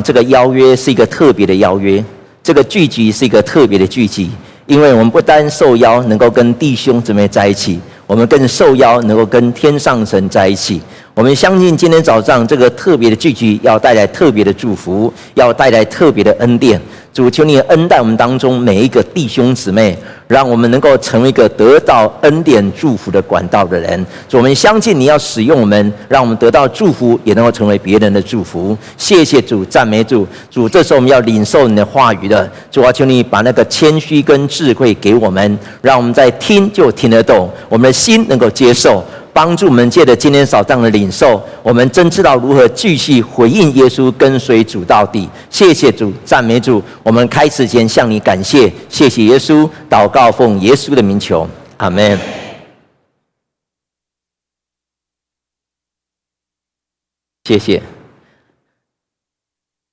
这个邀约是一个特别的邀约，这个聚集是一个特别的聚集，因为我们不单受邀能够跟弟兄姊妹在一起，我们更受邀能够跟天上神在一起。我们相信今天早上这个特别的聚集要带来特别的祝福，要带来特别的恩典。主，求你恩待我们当中每一个弟兄姊妹，让我们能够成为一个得到恩典祝福的管道的人。主，我们相信你要使用我们，让我们得到祝福，也能够成为别人的祝福。谢谢主，赞美主。主，这时候我们要领受你的话语的。主啊，求你把那个谦虚跟智慧给我们，让我们在听就听得懂，我们的心能够接受。帮助我们借着今天早上的领受，我们真知道如何继续回应耶稣，跟随主到底。谢谢主，赞美主。我们开始前向你感谢，谢谢耶稣。祷告奉耶稣的名求，阿门。谢谢。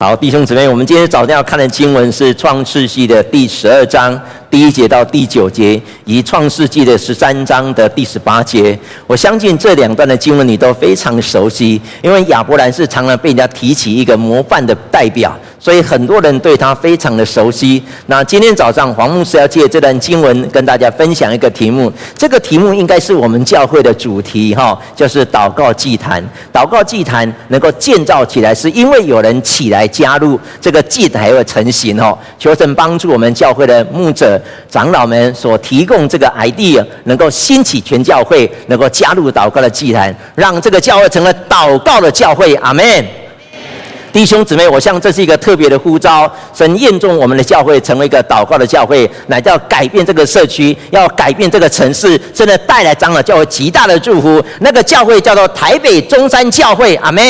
好，弟兄姊妹，我们今天早上要看的经文是《创世纪》的第十二章。第一节到第九节，以创世纪的十三章的第十八节，我相信这两段的经文你都非常熟悉，因为亚伯兰是常常被人家提起一个模范的代表，所以很多人对他非常的熟悉。那今天早上黄牧师要借这段经文跟大家分享一个题目，这个题目应该是我们教会的主题哈，就是祷告祭坛。祷告祭坛能够建造起来，是因为有人起来加入，这个祭坛而成型哦。求神帮助我们教会的牧者。长老们所提供这个 idea，能够兴起全教会，能够加入祷告的祭坛，让这个教会成为祷告的教会。阿门。弟兄姊妹，我想这是一个特别的呼召，神验中我们的教会成为一个祷告的教会，乃叫改变这个社区，要改变这个城市，真的带来长老教会极大的祝福。那个教会叫做台北中山教会。阿门。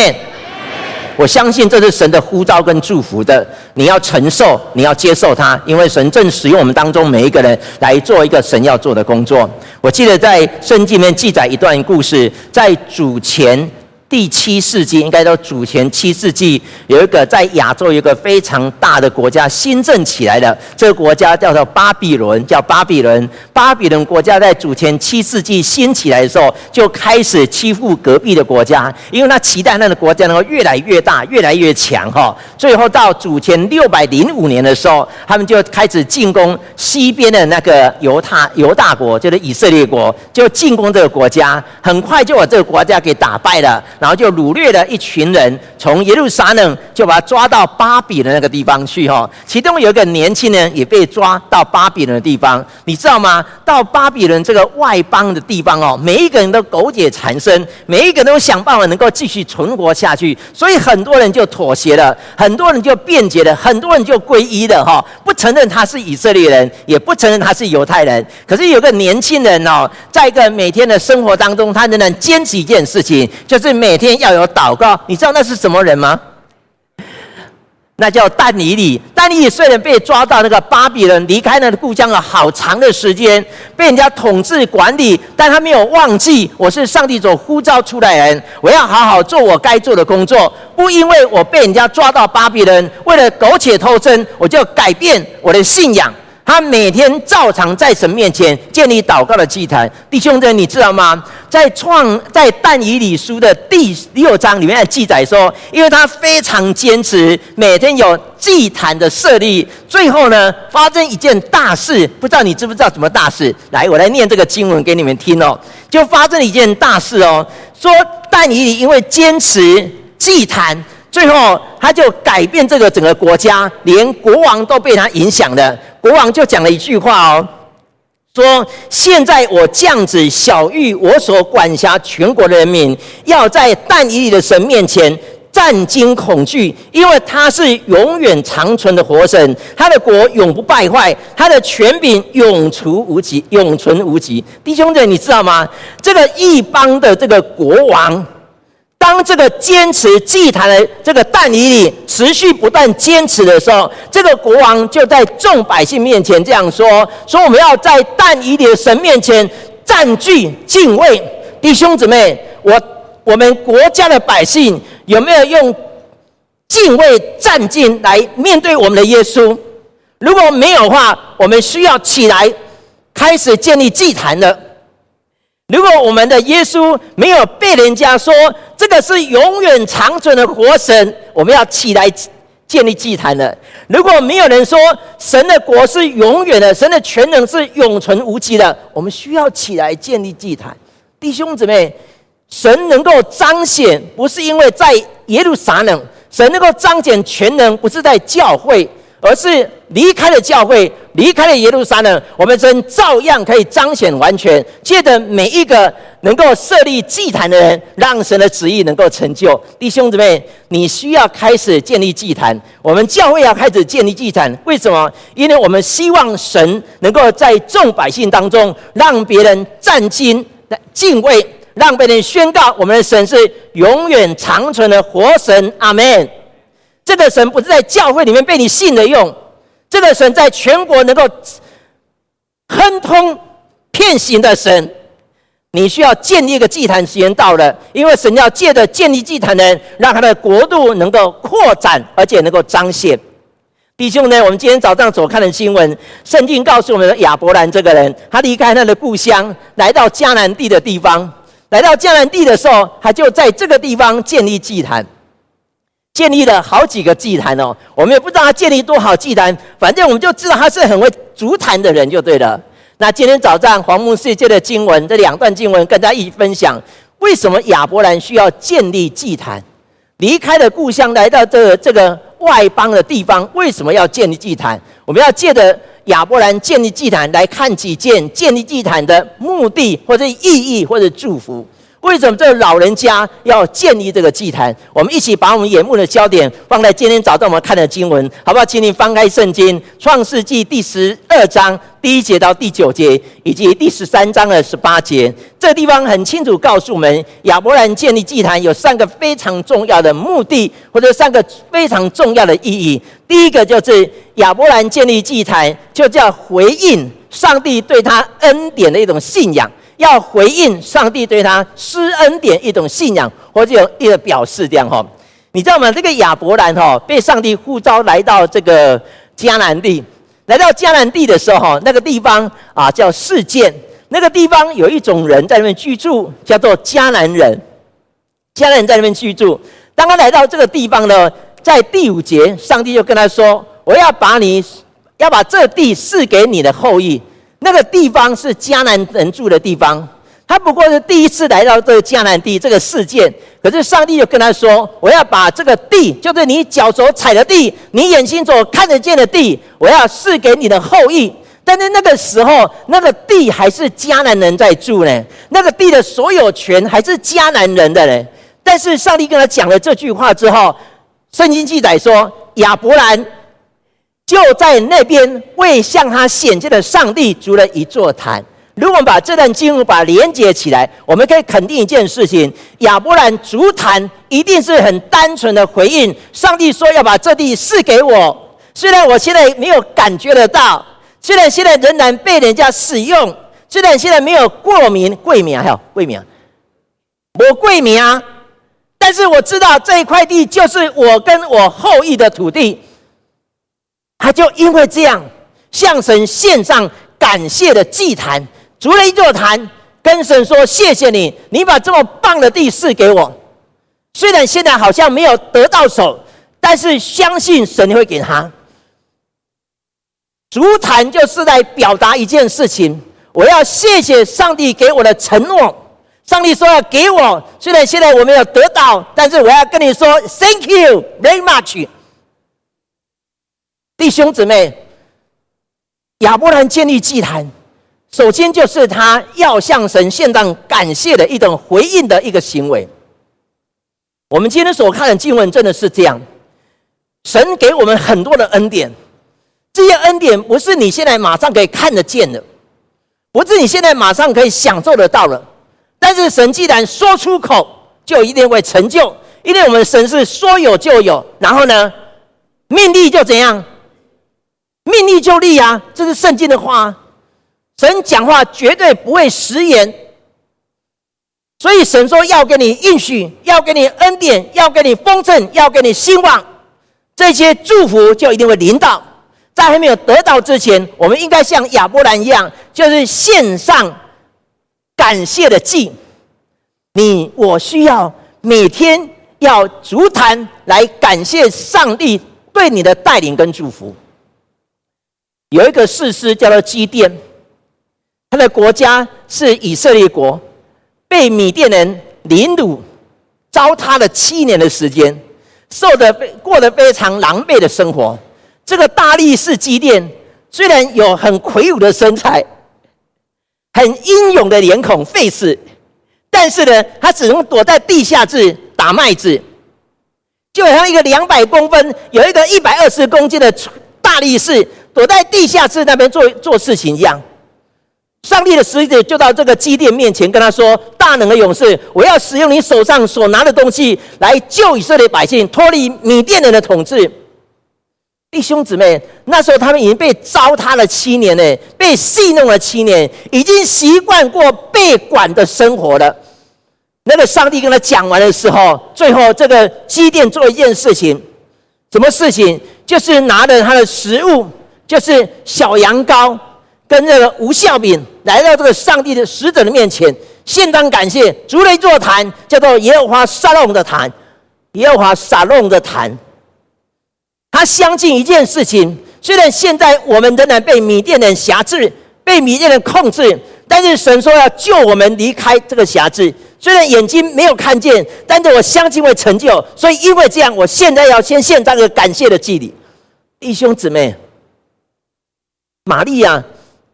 我相信这是神的呼召跟祝福的，你要承受，你要接受它，因为神正使用我们当中每一个人来做一个神要做的工作。我记得在圣经里面记载一段故事，在主前。第七世纪，应该说主前七世纪，有一个在亚洲有一个非常大的国家新政起来的，这个国家叫做巴比伦，叫巴比伦。巴比伦国家在主前七世纪兴起来的时候，就开始欺负隔壁的国家，因为他期待那个国家能够越来越大，越来越强哈。最后到主前六百零五年的时候，他们就开始进攻西边的那个犹太犹大国，就是以色列国，就进攻这个国家，很快就把这个国家给打败了。然后就掳掠了一群人，从耶路撒冷就把他抓到巴比的那个地方去哈。其中有一个年轻人也被抓到巴比伦的地方，你知道吗？到巴比伦这个外邦的地方哦，每一个人都苟且残生，每一个人都想办法能够继续存活下去，所以很多人就妥协了，很多人就辩解了，很多人就皈依了哈，不承认他是以色列人，也不承认他是犹太人。可是有个年轻人哦，在一个每天的生活当中，他仍然坚持一件事情，就是每每天要有祷告，你知道那是什么人吗？那叫但以理。但以理虽然被抓到那个巴比伦，离开那个故乡了好长的时间，被人家统治管理，但他没有忘记我是上帝所呼召出来人，我要好好做我该做的工作。不因为我被人家抓到巴比伦，为了苟且偷生，我就改变我的信仰。他每天照常在神面前建立祷告的祭坛。弟兄们，你知道吗？在创在但以理书的第六章里面记载说，因为他非常坚持，每天有祭坛的设立。最后呢，发生一件大事，不知道你知不知道什么大事？来，我来念这个经文给你们听哦。就发生了一件大事哦，说但以理因为坚持祭坛，最后他就改变这个整个国家，连国王都被他影响了。国王就讲了一句话哦，说：“现在我降旨小玉我所管辖全国的人民，要在但以理的神面前战惊恐惧，因为他是永远长存的活神，他的国永不败坏，他的权柄永除无极，永存无极。”弟兄们，你知道吗？这个异邦的这个国王。当这个坚持祭坛的这个但以里持续不断坚持的时候，这个国王就在众百姓面前这样说：说我们要在但以里的神面前占据敬畏。弟兄姊妹，我我们国家的百姓有没有用敬畏战兢来面对我们的耶稣？如果没有的话，我们需要起来开始建立祭坛了。如果我们的耶稣没有被人家说这个是永远长存的活神，我们要起来建立祭坛的。如果没有人说神的国是永远的，神的全能是永存无极的，我们需要起来建立祭坛。弟兄姊妹，神能够彰显，不是因为在耶路撒冷，神能够彰显全能，不是在教会。而是离开了教会，离开了耶路撒冷，我们真照样可以彰显完全。借着每一个能够设立祭坛的人，让神的旨意能够成就。弟兄姊妹，你需要开始建立祭坛。我们教会要开始建立祭坛，为什么？因为我们希望神能够在众百姓当中，让别人战兢敬畏，让别人宣告我们的神是永远长存的活神。阿门。这个神不是在教会里面被你信的用，这个神在全国能够亨通骗行的神，你需要建立一个祭坛，时间到了，因为神要借着建立祭坛的人，让他的国度能够扩展，而且能够彰显。弟兄呢，我们今天早上所看的新闻，圣经告诉我们，亚伯兰这个人，他离开他的故乡，来到迦南地的地方，来到迦南地的时候，他就在这个地方建立祭坛。建立了好几个祭坛哦，我们也不知道他建立多少祭坛，反正我们就知道他是很会筑坛的人就对了。那今天早上黄牧世界的经文，这两段经文跟大家一起分享，为什么亚伯兰需要建立祭坛？离开了故乡来到这个这个外邦的地方，为什么要建立祭坛？我们要借着亚伯兰建立祭坛来看几件建立祭坛的目的或者意义或者祝福。为什么这老人家要建立这个祭坛？我们一起把我们眼目的焦点放在今天早上我们看的经文，好不好？请你翻开圣经《创世纪》第十二章第一节到第九节，以及第十三章的十八节。这地方很清楚告诉我们，亚伯兰建立祭坛有三个非常重要的目的，或者三个非常重要的意义。第一个就是亚伯兰建立祭坛，就叫回应上帝对他恩典的一种信仰。要回应上帝对他施恩典一种信仰，或者有一个表示，这样哈，你知道吗？这个亚伯兰哈被上帝呼召来到这个迦南地，来到迦南地的时候哈，那个地方啊叫示剑，那个地方有一种人在那边居住，叫做迦南人。迦南人在那边居住，当他来到这个地方呢，在第五节，上帝就跟他说：“我要把你要把这地赐给你的后裔。”那个地方是迦南人住的地方，他不过是第一次来到这个迦南地这个事件。可是上帝就跟他说：“我要把这个地，就是你脚所踩的地，你眼睛所看得见的地，我要赐给你的后裔。”但是那个时候，那个地还是迦南人在住呢，那个地的所有权还是迦南人的呢。但是上帝跟他讲了这句话之后，圣经记载说亚伯兰。就在那边为向他显现的上帝筑了一座坛。如果我们把这段经文把它连接起来，我们可以肯定一件事情：亚伯兰筑坛一定是很单纯的回应上帝说要把这地赐给我。虽然我现在没有感觉得到，虽然现在仍然被人家使用，虽然现在没有过名贵名，还有贵名，我贵敏啊，但是我知道这一块地就是我跟我后裔的土地。他就因为这样向神献上感谢的祭坛，筑了一座坛，跟神说：“谢谢你，你把这么棒的地赐给我。虽然现在好像没有得到手，但是相信神会给他。筑坛就是在表达一件事情：我要谢谢上帝给我的承诺。上帝说要给我，虽然现在我没有得到，但是我要跟你说，Thank you very much。”弟兄姊妹，亚伯兰建立祭坛，首先就是他要向神献上感谢的一种回应的一个行为。我们今天所看的经文真的是这样，神给我们很多的恩典，这些恩典不是你现在马上可以看得见的，不是你现在马上可以享受得到的。但是神既然说出口，就一定会成就，因为我们神是说有就有，然后呢，命立就怎样？命立就立啊，这是圣经的话。神讲话绝对不会食言，所以神说要给你应许，要给你恩典，要给你丰盛，要给你兴旺，这些祝福就一定会临到。在还没有得到之前，我们应该像亚伯兰一样，就是献上感谢的祭。你我需要每天要足坛来感谢上帝。对你的带领跟祝福。有一个士师叫做基甸，他的国家是以色列国，被米甸人凌辱、糟蹋了七年的时间，受的过得非常狼狈的生活。这个大力士基甸虽然有很魁梧的身材，很英勇的脸孔 face，但是呢，他只能躲在地下室打麦子，就好像一个两百公分有一个一百二十公斤的大力士。躲在地下室那边做做事情一样，上帝的使者就到这个基甸面前跟他说：“大能的勇士，我要使用你手上所拿的东西来救以色列百姓脱离米甸人的统治。”弟兄姊妹，那时候他们已经被糟蹋了七年呢，被戏弄了七年，已经习惯过被管的生活了。那个上帝跟他讲完的时候，最后这个基甸做一件事情，什么事情？就是拿着他的食物。就是小羊羔跟这个无酵饼来到这个上帝的使者的面前，献上感谢，筑了一座坛，叫做耶和华撒弄的坛。耶和华撒弄的坛，他相信一件事情：虽然现在我们仍然被米甸人辖制，被米甸人控制，但是神说要救我们离开这个辖制。虽然眼睛没有看见，但是我相信会成就。所以因为这样，我现在要先献上个感谢的祭礼，弟兄姊妹。玛利亚，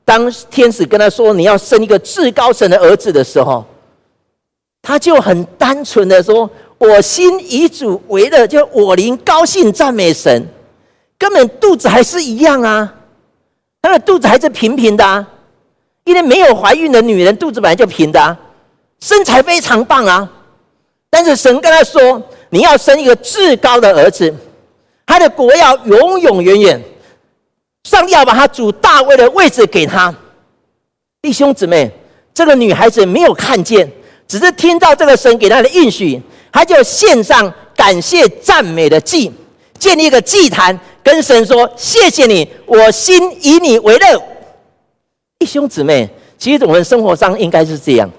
当天使跟他说，你要生一个至高神的儿子的时候，他就很单纯的说：“我心以主为乐，就我灵高兴赞美神。”根本肚子还是一样啊，他的肚子还是平平的啊，因为没有怀孕的女人肚子本来就平的啊，身材非常棒啊。但是神跟他说：“你要生一个至高的儿子，他的国要永永远远。”上帝要把他主大卫的位置给他，弟兄姊妹，这个女孩子没有看见，只是听到这个神给她的应许，她就献上感谢赞美的祭，建立一个祭坛，跟神说：“谢谢你，我心以你为乐。”弟兄姊妹，其实我们生活上应该是这样，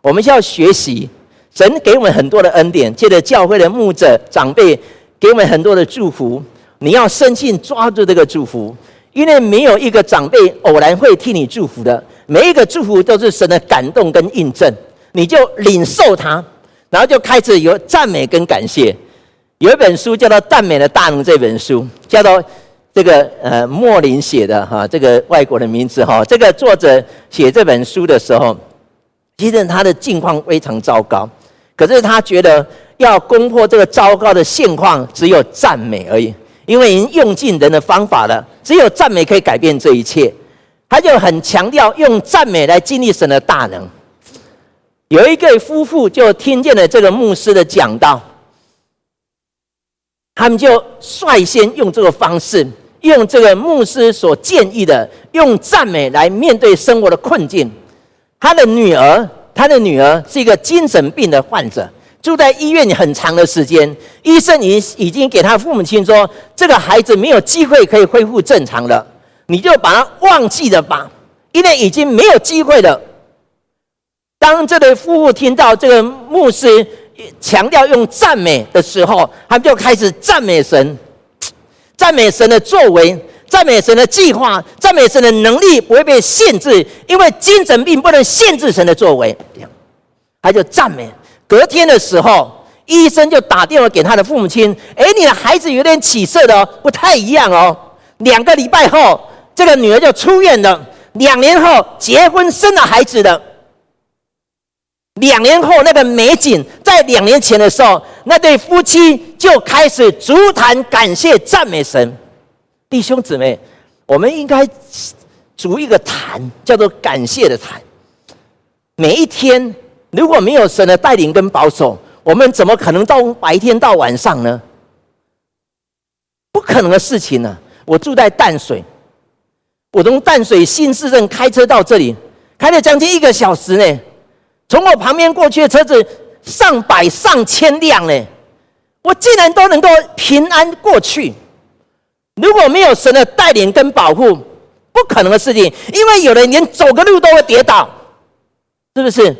我们需要学习神给我们很多的恩典，借着教会的牧者长辈给我们很多的祝福，你要深信抓住这个祝福。因为没有一个长辈偶然会替你祝福的，每一个祝福都是神的感动跟印证，你就领受它，然后就开始有赞美跟感谢。有一本书叫做《赞美的大能》，这本书叫做这个呃莫林写的哈，这个外国的名字哈。这个作者写这本书的时候，其实他的境况非常糟糕，可是他觉得要攻破这个糟糕的现况，只有赞美而已。因为已经用尽人的方法了，只有赞美可以改变这一切。他就很强调用赞美来经历神的大能。有一对夫妇就听见了这个牧师的讲道，他们就率先用这个方式，用这个牧师所建议的，用赞美来面对生活的困境。他的女儿，他的女儿是一个精神病的患者。住在医院很长的时间，医生已已经给他父母亲说，这个孩子没有机会可以恢复正常了，你就把他忘记了吧，因为已经没有机会了。当这对夫妇听到这个牧师强调用赞美的时候，他们就开始赞美神，赞美神的作为，赞美神的计划，赞美神的能力不会被限制，因为精神病不能限制神的作为。他就赞美。隔天的时候，医生就打电话给他的父母亲：“哎，你的孩子有点起色的哦，不太一样哦。”两个礼拜后，这个女儿就出院了。两年后结婚生了孩子了。两年后那个美景，在两年前的时候，那对夫妻就开始足坛感谢赞美神。弟兄姊妹，我们应该筑一个坛，叫做感谢的坛。每一天。如果没有神的带领跟保守，我们怎么可能到白天到晚上呢？不可能的事情呢、啊！我住在淡水，我从淡水新市镇开车到这里，开了将近一个小时呢。从我旁边过去的车子上百上千辆呢，我竟然都能够平安过去。如果没有神的带领跟保护，不可能的事情。因为有人连走个路都会跌倒，是不是？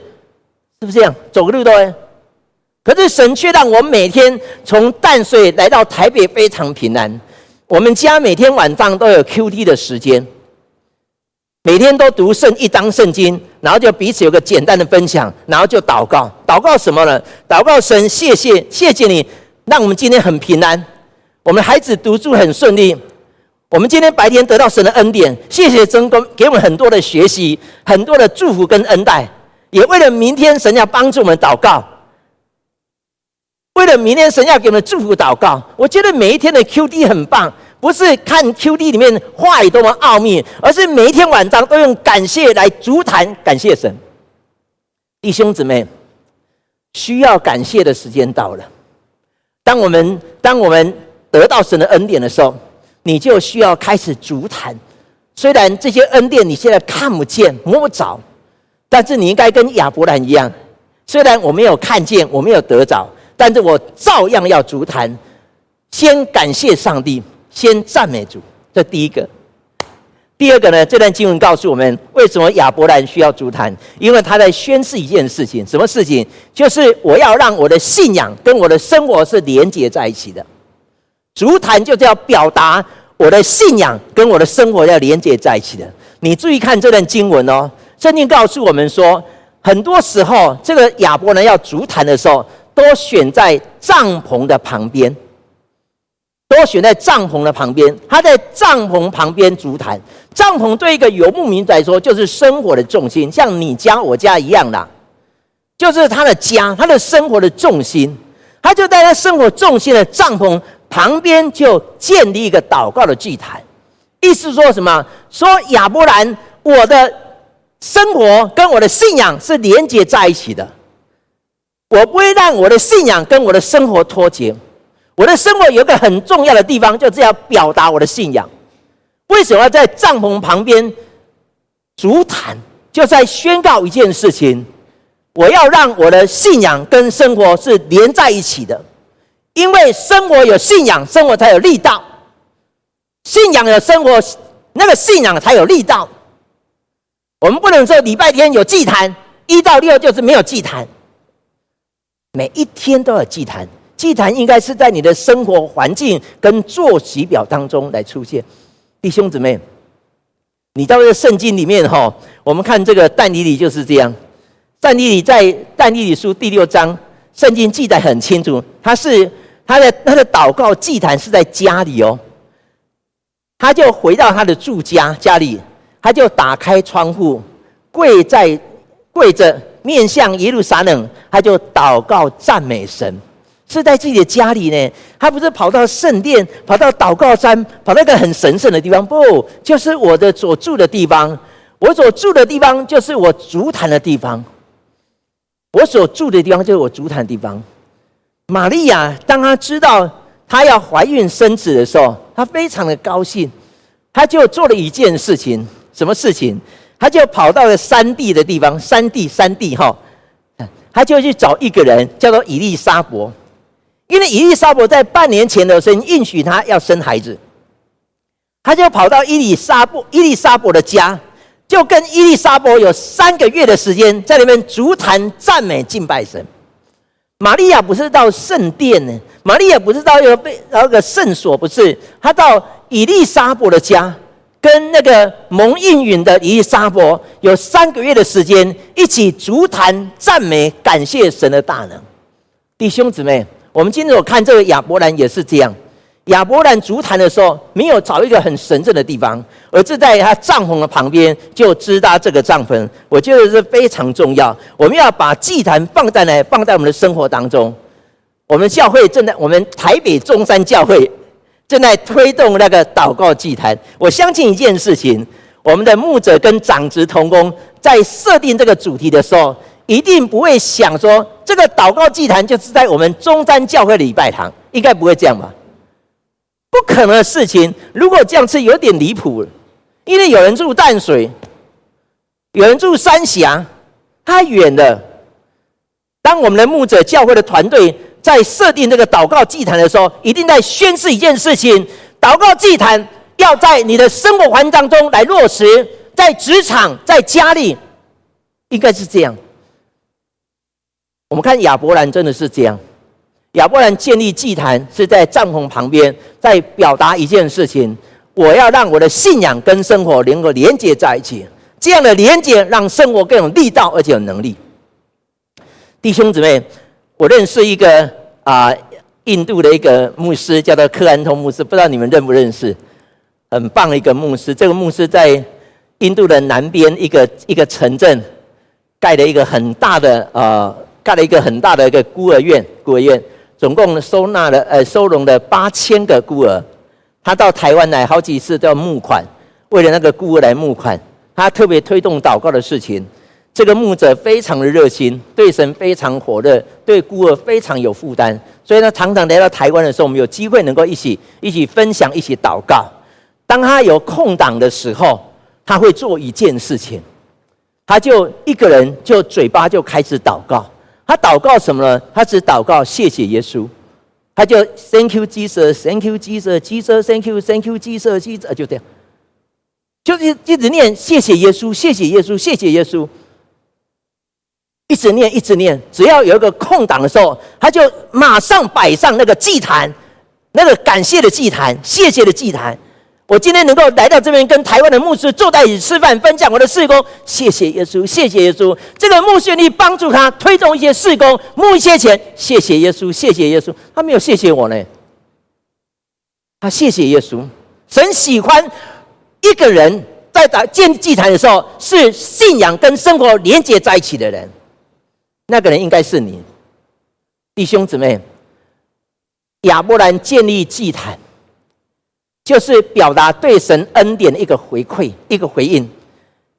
是不是这样？走个路都会，可是神却让我每天从淡水来到台北非常平安。我们家每天晚上都有 QT 的时间，每天都读圣一章圣经，然后就彼此有个简单的分享，然后就祷告。祷告什么呢？祷告神，谢谢，谢谢你，让我们今天很平安，我们孩子读书很顺利。我们今天白天得到神的恩典，谢谢真公给我们很多的学习，很多的祝福跟恩待，也为了明天神要帮助我们祷告，为了明天神要给我们祝福祷告。我觉得每一天的 QD 很棒，不是看 QD 里面话语多么奥秘，而是每一天晚上都用感谢来足坛，感谢神。弟兄姊妹，需要感谢的时间到了。当我们当我们得到神的恩典的时候。你就需要开始足坛，虽然这些恩典你现在看不见摸不着，但是你应该跟亚伯兰一样，虽然我没有看见，我没有得着，但是我照样要足坛，先感谢上帝，先赞美主。这第一个。第二个呢？这段经文告诉我们，为什么亚伯兰需要足坛？因为他在宣示一件事情，什么事情？就是我要让我的信仰跟我的生活是连接在一起的。足坛就是要表达。我的信仰跟我的生活要连接在一起的。你注意看这段经文哦，圣经告诉我们说，很多时候这个亚伯兰要足坛的时候，都选在帐篷的旁边，都选在帐篷的旁边。他在帐篷旁边足坛。帐篷对一个游牧民来说，就是生活的重心，像你家我家一样的，就是他的家，他的生活的重心。他就在他生活重心的帐篷。旁边就建立一个祷告的祭坛，意思说什么？说亚伯兰，我的生活跟我的信仰是连接在一起的，我不会让我的信仰跟我的生活脱节。我的生活有个很重要的地方，就是要表达我的信仰。为什么要在帐篷旁边筑坛？就在宣告一件事情：我要让我的信仰跟生活是连在一起的。因为生活有信仰，生活才有力道；信仰有生活，那个信仰才有力道。我们不能说礼拜天有祭坛，一到六就是没有祭坛。每一天都有祭坛，祭坛应该是在你的生活环境跟作息表当中来出现。弟兄姊妹，你到这圣经里面哈，我们看这个但以理就是这样。但以理在但以理书第六章，圣经记载很清楚，他是。他的他的祷告祭坛是在家里哦，他就回到他的住家家里，他就打开窗户，跪在跪着面向耶路撒冷，他就祷告赞美神，是在自己的家里呢。他不是跑到圣殿，跑到祷告山，跑到一个很神圣的地方，不，就是我的所住的地方。我所住的地方就是我足坛的地方，我所住的地方就是我足坛的地方。玛利亚，当她知道她要怀孕生子的时候，她非常的高兴，她就做了一件事情。什么事情？他就跑到了山地的地方，山地山地哈，他就去找一个人，叫做伊利沙伯。因为伊利沙伯在半年前的时候应许他要生孩子，他就跑到伊利沙伯以利沙伯的家，就跟伊利沙伯有三个月的时间在里面足坛赞美敬拜神。玛利亚不是到圣殿呢，玛利亚不是到一个被那个圣所，不是，她到伊利沙伯的家，跟那个蒙应允的以利沙伯有三个月的时间，一起足坛赞美感谢神的大能。弟兄姊妹，我们今天我看这个亚伯兰也是这样。亚伯兰足坛的时候，没有找一个很神圣的地方，而是在他帐篷的旁边就支搭这个帐篷。我觉得是非常重要。我们要把祭坛放在哪？放在我们的生活当中。我们教会正在，我们台北中山教会正在推动那个祷告祭坛。我相信一件事情，我们的牧者跟长职同工在设定这个主题的时候，一定不会想说这个祷告祭坛就是在我们中山教会礼拜堂，应该不会这样吧？不可能的事情，如果这样是有点离谱了，因为有人住淡水，有人住三峡，太远了。当我们的牧者教会的团队在设定这个祷告祭坛的时候，一定在宣示一件事情：祷告祭坛要在你的生活环境当中来落实，在职场、在家里，应该是这样。我们看亚伯兰真的是这样。亚伯兰建立祭坛是在帐篷旁边，在表达一件事情：我要让我的信仰跟生活能够连接在一起。这样的连接让生活更有力道，而且有能力。弟兄姊妹，我认识一个啊、印度的一个牧师，叫做克安通牧师，不知道你们认不认识？很棒的一个牧师。这个牧师在印度的南边一个一个城镇，盖了一个很大的呃，盖了一个很大的一个孤儿院，孤儿院。总共收纳了呃收容了八千个孤儿，他到台湾来好几次都要募款，为了那个孤儿来募款。他特别推动祷告的事情。这个牧者非常的热心，对神非常火热，对孤儿非常有负担。所以他常常来到台湾的时候，我们有机会能够一起一起分享，一起祷告。当他有空档的时候，他会做一件事情，他就一个人就嘴巴就开始祷告。他祷告什么呢？他只祷告谢谢耶稣，他就 Thank you Jesus，Thank you Jesus，Jesus，Thank you，Thank you Jesus，Jesus，就这样，就一一直念谢谢耶稣，谢谢耶稣，谢谢耶稣，一直念一直念，只要有一个空档的时候，他就马上摆上那个祭坛，那个感谢的祭坛，谢谢的祭坛。我今天能够来到这边，跟台湾的牧师坐在一起吃饭，分享我的事工。谢谢耶稣，谢谢耶稣。这个牧师愿意帮助他推动一些事工，募一些钱。谢谢耶稣，谢谢耶稣。他没有谢谢我呢，他谢谢耶稣。神喜欢一个人在打建祭坛的时候，是信仰跟生活连接在一起的人。那个人应该是你，弟兄姊妹。亚伯兰建立祭坛。就是表达对神恩典的一个回馈，一个回应。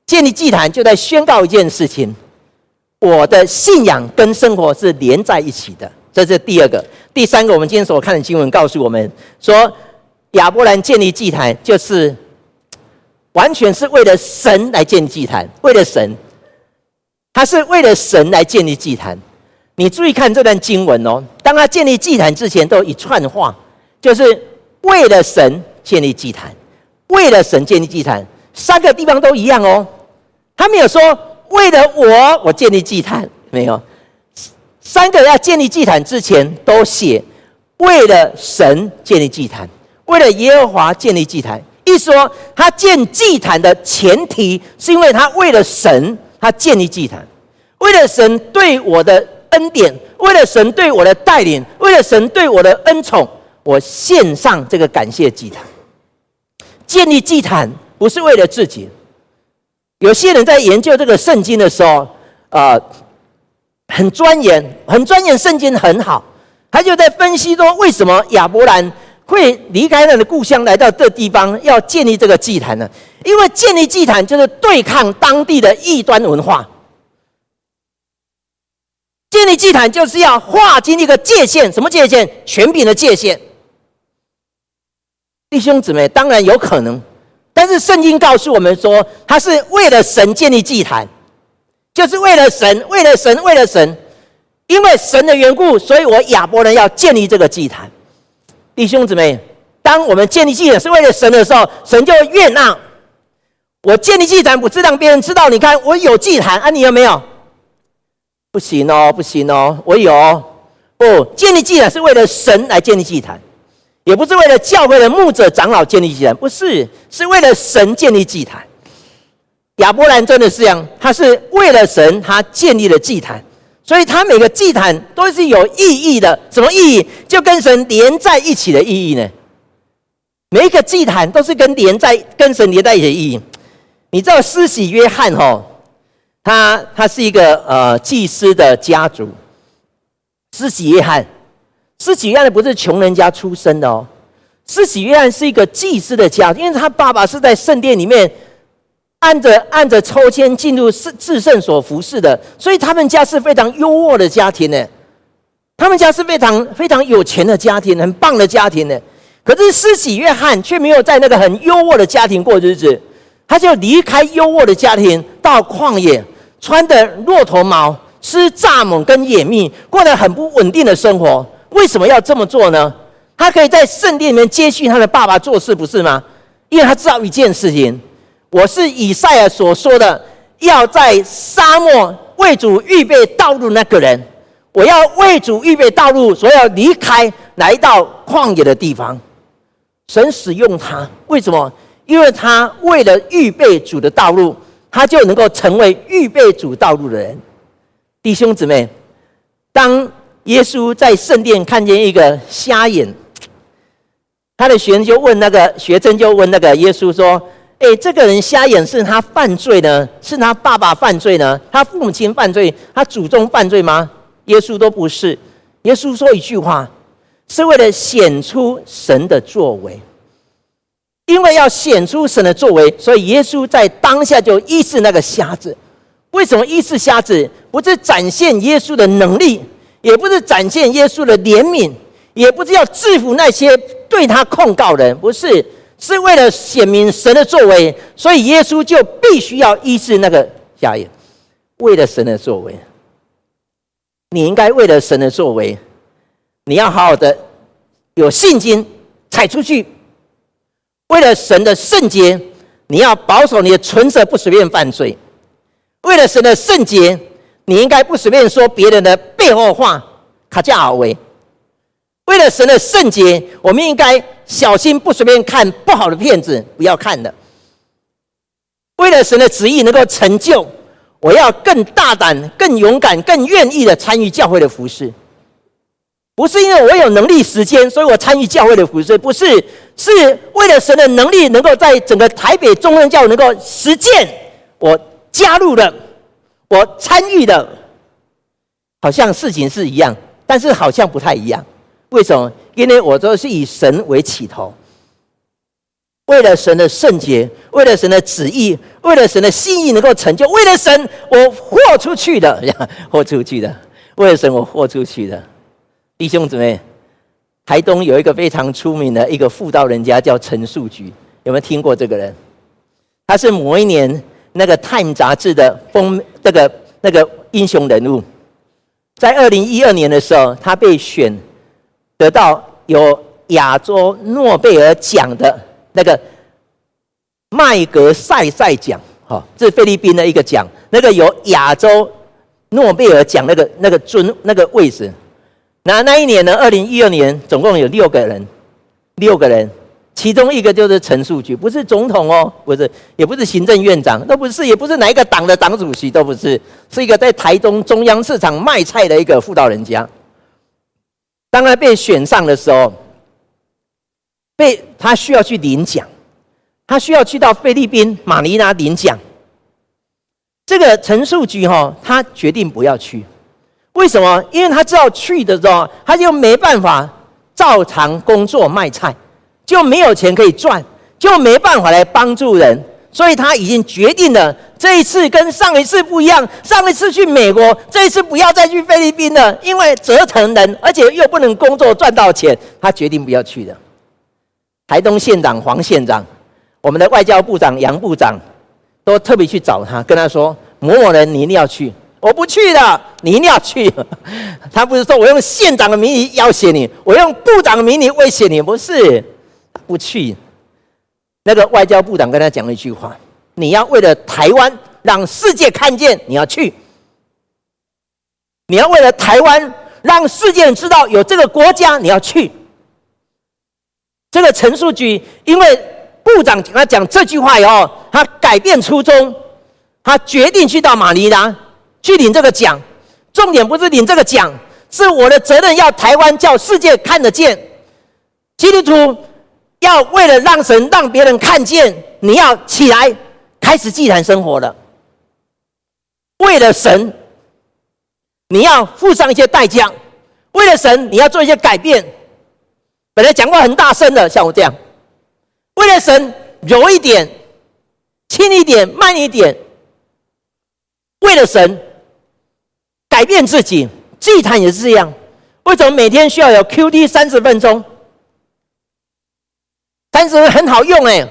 建立祭坛就在宣告一件事情：我的信仰跟生活是连在一起的。这是第二个，第三个，我们今天所看的经文告诉我们说，亚伯兰建立祭坛就是完全是为了神来建祭坛，为了神，他是为了神来建立祭坛。你注意看这段经文哦，当他建立祭坛之前，都一串话，就是为了神。建立祭坛，为了神建立祭坛，三个地方都一样哦。他没有说为了我，我建立祭坛，没有。三个要建立祭坛之前都写为了神建立祭坛，为了耶和华建立祭坛。意思说，他建祭坛的前提是因为他为了神，他建立祭坛，为了神对我的恩典，为了神对我的带领，为了神对我的恩宠，我献上这个感谢祭坛。建立祭坛不是为了自己。有些人在研究这个圣经的时候，呃，很钻研，很钻研圣经很好。他就在分析说，为什么亚伯兰会离开他的故乡来到这地方，要建立这个祭坛呢？因为建立祭坛就是对抗当地的异端文化。建立祭坛就是要划清一个界限，什么界限？权柄的界限。弟兄姊妹，当然有可能，但是圣经告诉我们说，他是为了神建立祭坛，就是为了神，为了神，为了神，因为神的缘故，所以我亚伯人要建立这个祭坛。弟兄姊妹，当我们建立祭坛是为了神的时候，神就悦纳。我建立祭坛不是让别人知道，你看我有祭坛啊，你有没有？不行哦，不行哦，我有。不，建立祭坛是为了神来建立祭坛。也不是为了教会的牧者长老建立祭坛，不是，是为了神建立祭坛。亚伯兰真的是这样，他是为了神，他建立了祭坛，所以他每个祭坛都是有意义的。什么意义？就跟神连在一起的意义呢？每一个祭坛都是跟连在跟神连在一起的意义。你知道施洗约翰吼，他他是一个呃祭司的家族，施洗约翰。施洗约翰不是穷人家出身的哦，施洗约翰是一个祭司的家，因为他爸爸是在圣殿里面按着按着抽签进入至至圣所服侍的，所以他们家是非常优渥的家庭呢。他们家是非常非常有钱的家庭，很棒的家庭呢。可是施洗约翰却没有在那个很优渥的家庭过日子，他就离开优渥的家庭到旷野，穿的骆驼毛，吃蚱蜢跟野蜜，过得很不稳定的生活。为什么要这么做呢？他可以在圣殿里面接续他的爸爸做事，不是吗？因为他知道一件事情：我是以赛亚所说的，要在沙漠为主预备道路那个人。我要为主预备道路，所以要离开，来到旷野的地方。神使用他，为什么？因为他为了预备主的道路，他就能够成为预备主道路的人。弟兄姊妹，当耶稣在圣殿看见一个瞎眼，他的学生就问那个学生就问那个耶稣说：“诶，这个人瞎眼是他犯罪呢？是他爸爸犯罪呢？他父母亲犯罪？他祖宗犯罪吗？”耶稣都不是。耶稣说一句话。是为了显出神的作为，因为要显出神的作为，所以耶稣在当下就医治那个瞎子。为什么医治瞎子？不是展现耶稣的能力，也不是展现耶稣的怜悯，也不是要制服那些对他控告人，不是，是为了显明神的作为，所以耶稣就必须要医治那个瞎眼。为了神的作为，你应该为了神的作为。你要好好的有信心踩出去，为了神的圣洁，你要保守你的唇舌，不随便犯罪。为了神的圣洁，你应该不随便说别人的背后话，卡加尔维。为了神的圣洁，我们应该小心不随便看不好的片子，不要看的。为了神的旨意能够成就，我要更大胆、更勇敢、更愿意的参与教会的服事。不是因为我有能力、时间，所以我参与教会的服事。不是，是为了神的能力能够在整个台北中央教能够实践，我加入了，我参与的，好像事情是一样，但是好像不太一样。为什么？因为我都是以神为起头，为了神的圣洁，为了神的旨意，为了神的心意能够成就，为了神我豁出去的，豁出去的，为了神我豁出去的。弟兄姊妹，台东有一个非常出名的一个妇道人家，叫陈树菊，有没有听过这个人？他是某一年那个《Time》杂志的封那个那个英雄人物。在二零一二年的时候，他被选得到有亚洲诺贝尔奖的那个麦格赛赛奖，哈，这是菲律宾的一个奖，那个有亚洲诺贝尔奖那个那个尊那个位置。那那一年呢？二零一二年，总共有六个人，六个人，其中一个就是陈树菊，不是总统哦，不是，也不是行政院长，都不是，也不是哪一个党的党主席，都不是，是一个在台东中央市场卖菜的一个妇道人家。当他被选上的时候，被他需要去领奖，他需要去到菲律宾马尼拉领奖。这个陈树菊哈，他决定不要去。为什么？因为他知道去的时候，他就没办法照常工作卖菜，就没有钱可以赚，就没办法来帮助人，所以他已经决定了，这一次跟上一次不一样。上一次去美国，这一次不要再去菲律宾了，因为折腾人，而且又不能工作赚到钱，他决定不要去的。台东县长黄县长，我们的外交部长杨部长，都特别去找他，跟他说：某某人，你一定要去。我不去的，你一定要去。他不是说我用县长的名义要挟你，我用部长的名义威胁你，不是，不去。那个外交部长跟他讲了一句话：你要为了台湾让世界看见，你要去。你要为了台湾让世界知道有这个国家，你要去。这个陈树菊因为部长跟他讲这句话以后，他改变初衷，他决定去到马尼拉。去领这个奖，重点不是领这个奖，是我的责任，要台湾叫世界看得见。基督徒要为了让神让别人看见，你要起来开始祭坛生活了。为了神，你要付上一些代价；为了神，你要做一些改变。本来讲话很大声的，像我这样，为了神，柔一点，轻一点，慢一点。为了神。改变自己，祭坛也是这样。为什么每天需要有 QT 三十分钟？三十很好用哎，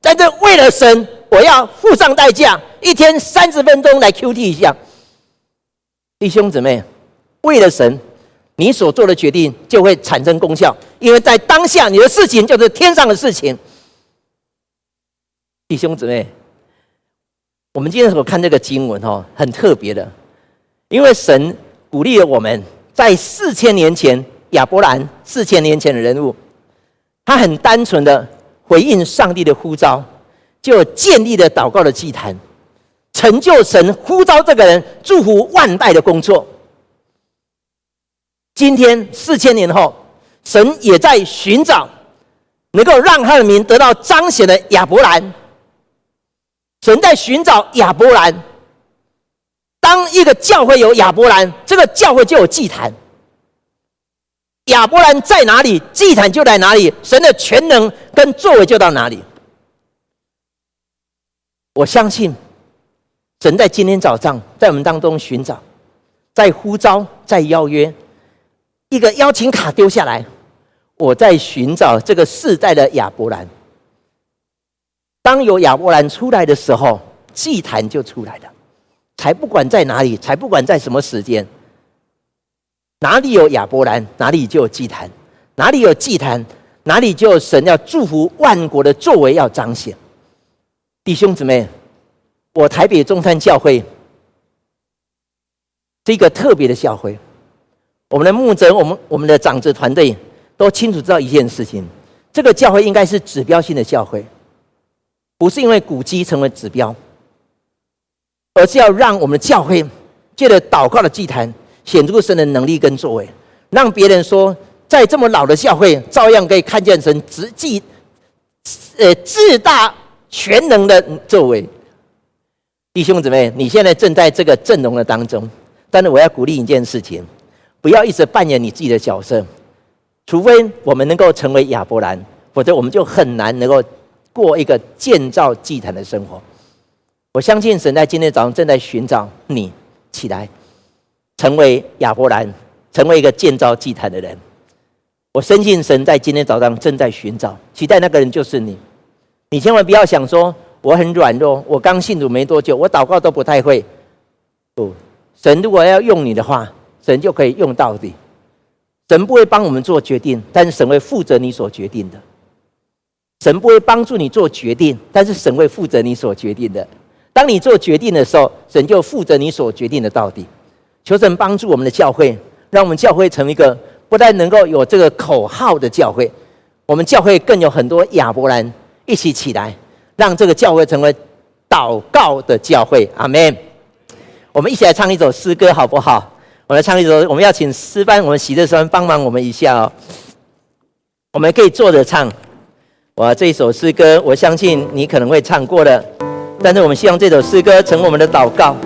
在这为了神，我要付上代价，一天三十分钟来 QT 一下。弟兄姊妹，为了神，你所做的决定就会产生功效，因为在当下你的事情就是天上的事情。弟兄姊妹，我们今天所看这个经文哦，很特别的。因为神鼓励了我们，在四千年前亚伯兰四千年前的人物，他很单纯的回应上帝的呼召，就建立了祷告的祭坛，成就神呼召这个人祝福万代的工作。今天四千年后，神也在寻找能够让他的名得到彰显的亚伯兰。神在寻找亚伯兰。当一个教会有亚伯兰，这个教会就有祭坛。亚伯兰在哪里，祭坛就在哪里，神的全能跟作为就到哪里。我相信，神在今天早上在我们当中寻找，在呼召，在邀约，一个邀请卡丢下来，我在寻找这个世代的亚伯兰。当有亚伯兰出来的时候，祭坛就出来了。才不管在哪里，才不管在什么时间，哪里有亚伯兰，哪里就有祭坛；哪里有祭坛，哪里就有神要祝福万国的作为要彰显。弟兄姊妹，我台北中山教会是一个特别的教会，我们的牧者，我们我们的长子团队都清楚知道一件事情：这个教会应该是指标性的教会，不是因为古迹成为指标。而是要让我们的教会借着祷告的祭坛显出神的能力跟作为，让别人说，在这么老的教会，照样可以看见神直继呃至大全能的作为。弟兄姊妹，你现在正在这个阵容的当中，但是我要鼓励一件事情，不要一直扮演你自己的角色，除非我们能够成为亚伯兰，否则我们就很难能够过一个建造祭坛的生活。我相信神在今天早上正在寻找你起来，成为亚伯兰，成为一个建造祭坛的人。我深信神在今天早上正在寻找，期待那个人就是你。你千万不要想说我很软弱，我刚信主没多久，我祷告都不太会。不，神如果要用你的话，神就可以用到底。神不会帮我们做决定，但是神会负责你所决定的。神不会帮助你做决定，但是神会负责你所决定的。当你做决定的时候，神就负责你所决定的到底。求神帮助我们的教会，让我们教会成为一个不但能够有这个口号的教会，我们教会更有很多亚伯兰一起起来，让这个教会成为祷告的教会。阿门。我们一起来唱一首诗歌，好不好？我来唱一首，我们要请诗班，我们喜乐诗班帮忙我们一下哦。我们可以坐着唱。哇，这一首诗歌，我相信你可能会唱过了。但是我们希望这首诗歌成我们的祷告。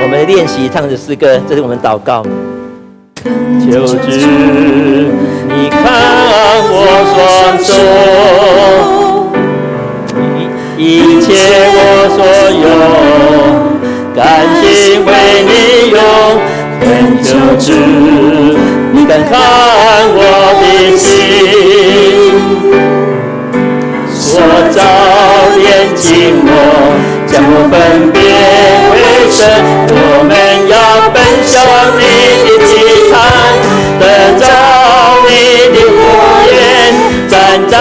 我们练习唱着诗歌，这是我们祷告。求主，你看我双手，一切我所有，甘心为你用。恳求主，你敢看我的心，塑造炼净我，将我分别为圣。我们要奔向你的祭坛，得着你的火焰，站在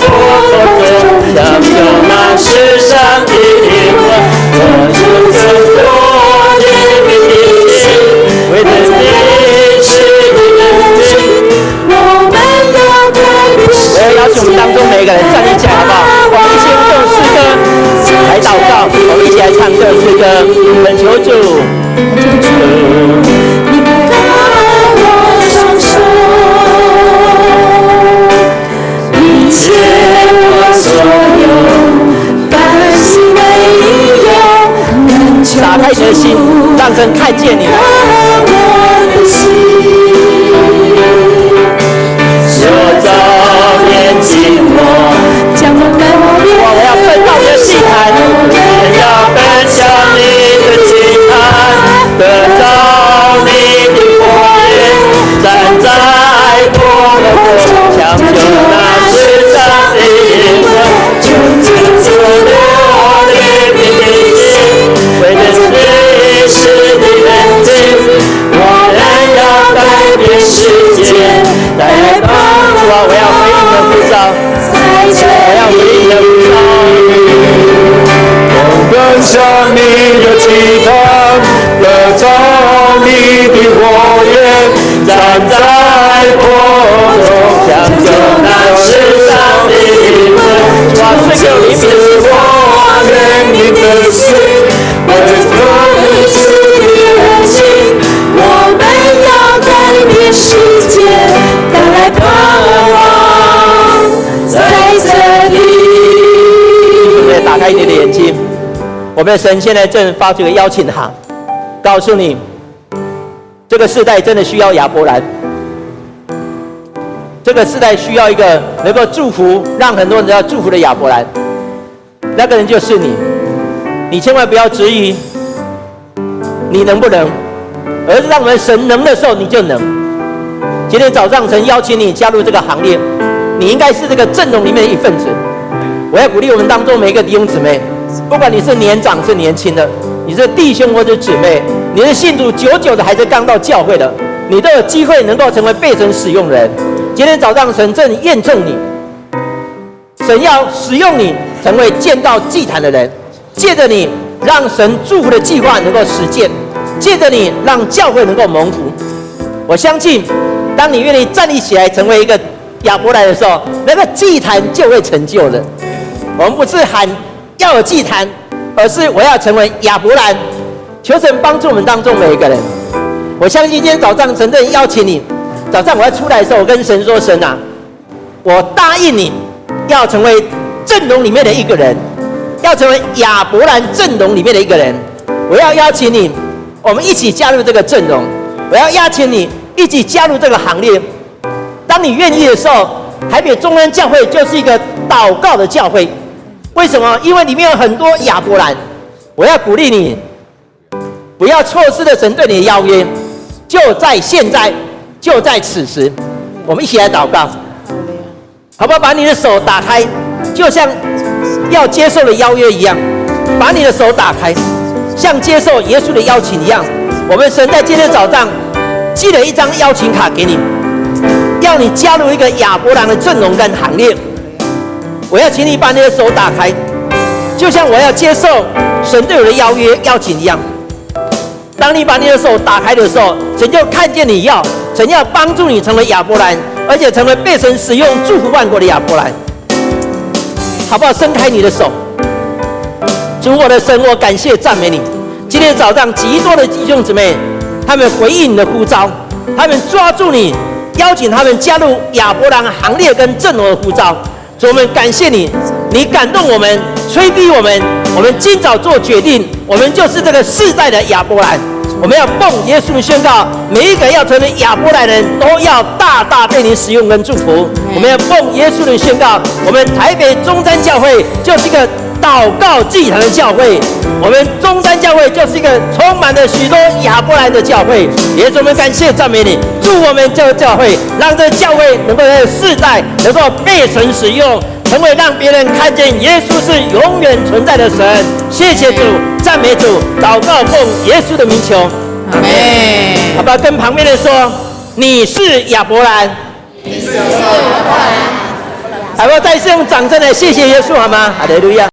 火口中，享受那世上的灵魂。我有更多。一个人站立起来，好不好？我们一起用这首诗歌来祷告，我们一起来唱这首诗歌，恳求主。在火中，向着那世上的灵魂，从此我愿你的心，为众生的热情，我们要改变世界，带来盼望在这里。打开你的眼睛，我们的神现在正发出一个邀请函，告诉你，这个世代真的需要亚伯兰，这个世代需要一个能够祝福，让很多人要祝福的亚伯兰，那个人就是你，你千万不要质疑你能不能，而是让我们神能的时候你就能。今天早上神邀请你加入这个行列，你应该是这个阵容里面的一份子。我要鼓励我们当中每一个弟兄姊妹，不管你是年长是年轻的，你是弟兄或者姊妹，你的信徒久久的还是刚到教会的，你都有机会能够成为被神使用的人。今天早上神正验证你，神要使用你成为建造祭坛的人，借着你让神祝福的计划能够实践，借着你让教会能够蒙福。我相信，当你愿意站立起来成为一个亚伯兰的时候，那个祭坛就会成就了。我们不是喊要有祭坛，而是我要成为亚伯兰。求神帮助我们当中每一个人。我相信今天早上神正邀请你。早上我要出来的时候，我跟神说：“神啊，我答应你要成为阵容里面的一个人，要成为亚伯兰阵容里面的一个人。我要邀请你，我们一起加入这个阵容。我要邀请你一起加入这个行列。当你愿意的时候，台北中央教会就是一个祷告的教会。”为什么？因为里面有很多亚伯兰。我要鼓励你，不要错失了神对你的邀约，就在现在，就在此时。我们一起来祷告，好不好？把你的手打开，就像要接受的邀约一样，把你的手打开，像接受耶稣的邀请一样。我们神在今天早上寄了一张邀请卡给你，要你加入一个亚伯兰的阵容跟行列。我要请你把你的手打开，就像我要接受神对我的邀约邀请一样。当你把你的手打开的时候，神就看见你要，神要帮助你成为亚伯兰，而且成为被神使用祝福万国的亚伯兰，好不好？伸开你的手，主我的神，我感谢赞美你。今天早上极多的弟兄姊妹，他们回应你的呼召，他们抓住你，邀请他们加入亚伯兰行列跟阵容的呼召。主，我们感谢你，你感动我们，催逼我们，我们今早做决定，我们就是这个世代的亚伯兰。我们要奉耶稣宣告，每一个要成为亚伯兰人都要大大被你使用跟祝福。我们要奉耶稣的宣告，我们台北中山教会就是一个祷告祭坛的教会，我们中山教会就是一个充满了许多亚伯兰的教会。也我们感谢赞美你，祝我们这个教会，让这个教会能够在世代能够被神使用，成为让别人看见耶稣是永远存在的神。谢谢主，赞美主，祷告奉耶稣的名求，阿门。好吧，跟旁边的说，你是亚伯兰，你是亚伯兰。好不好？再次用掌声来谢谢耶稣，好吗？哈利路亚。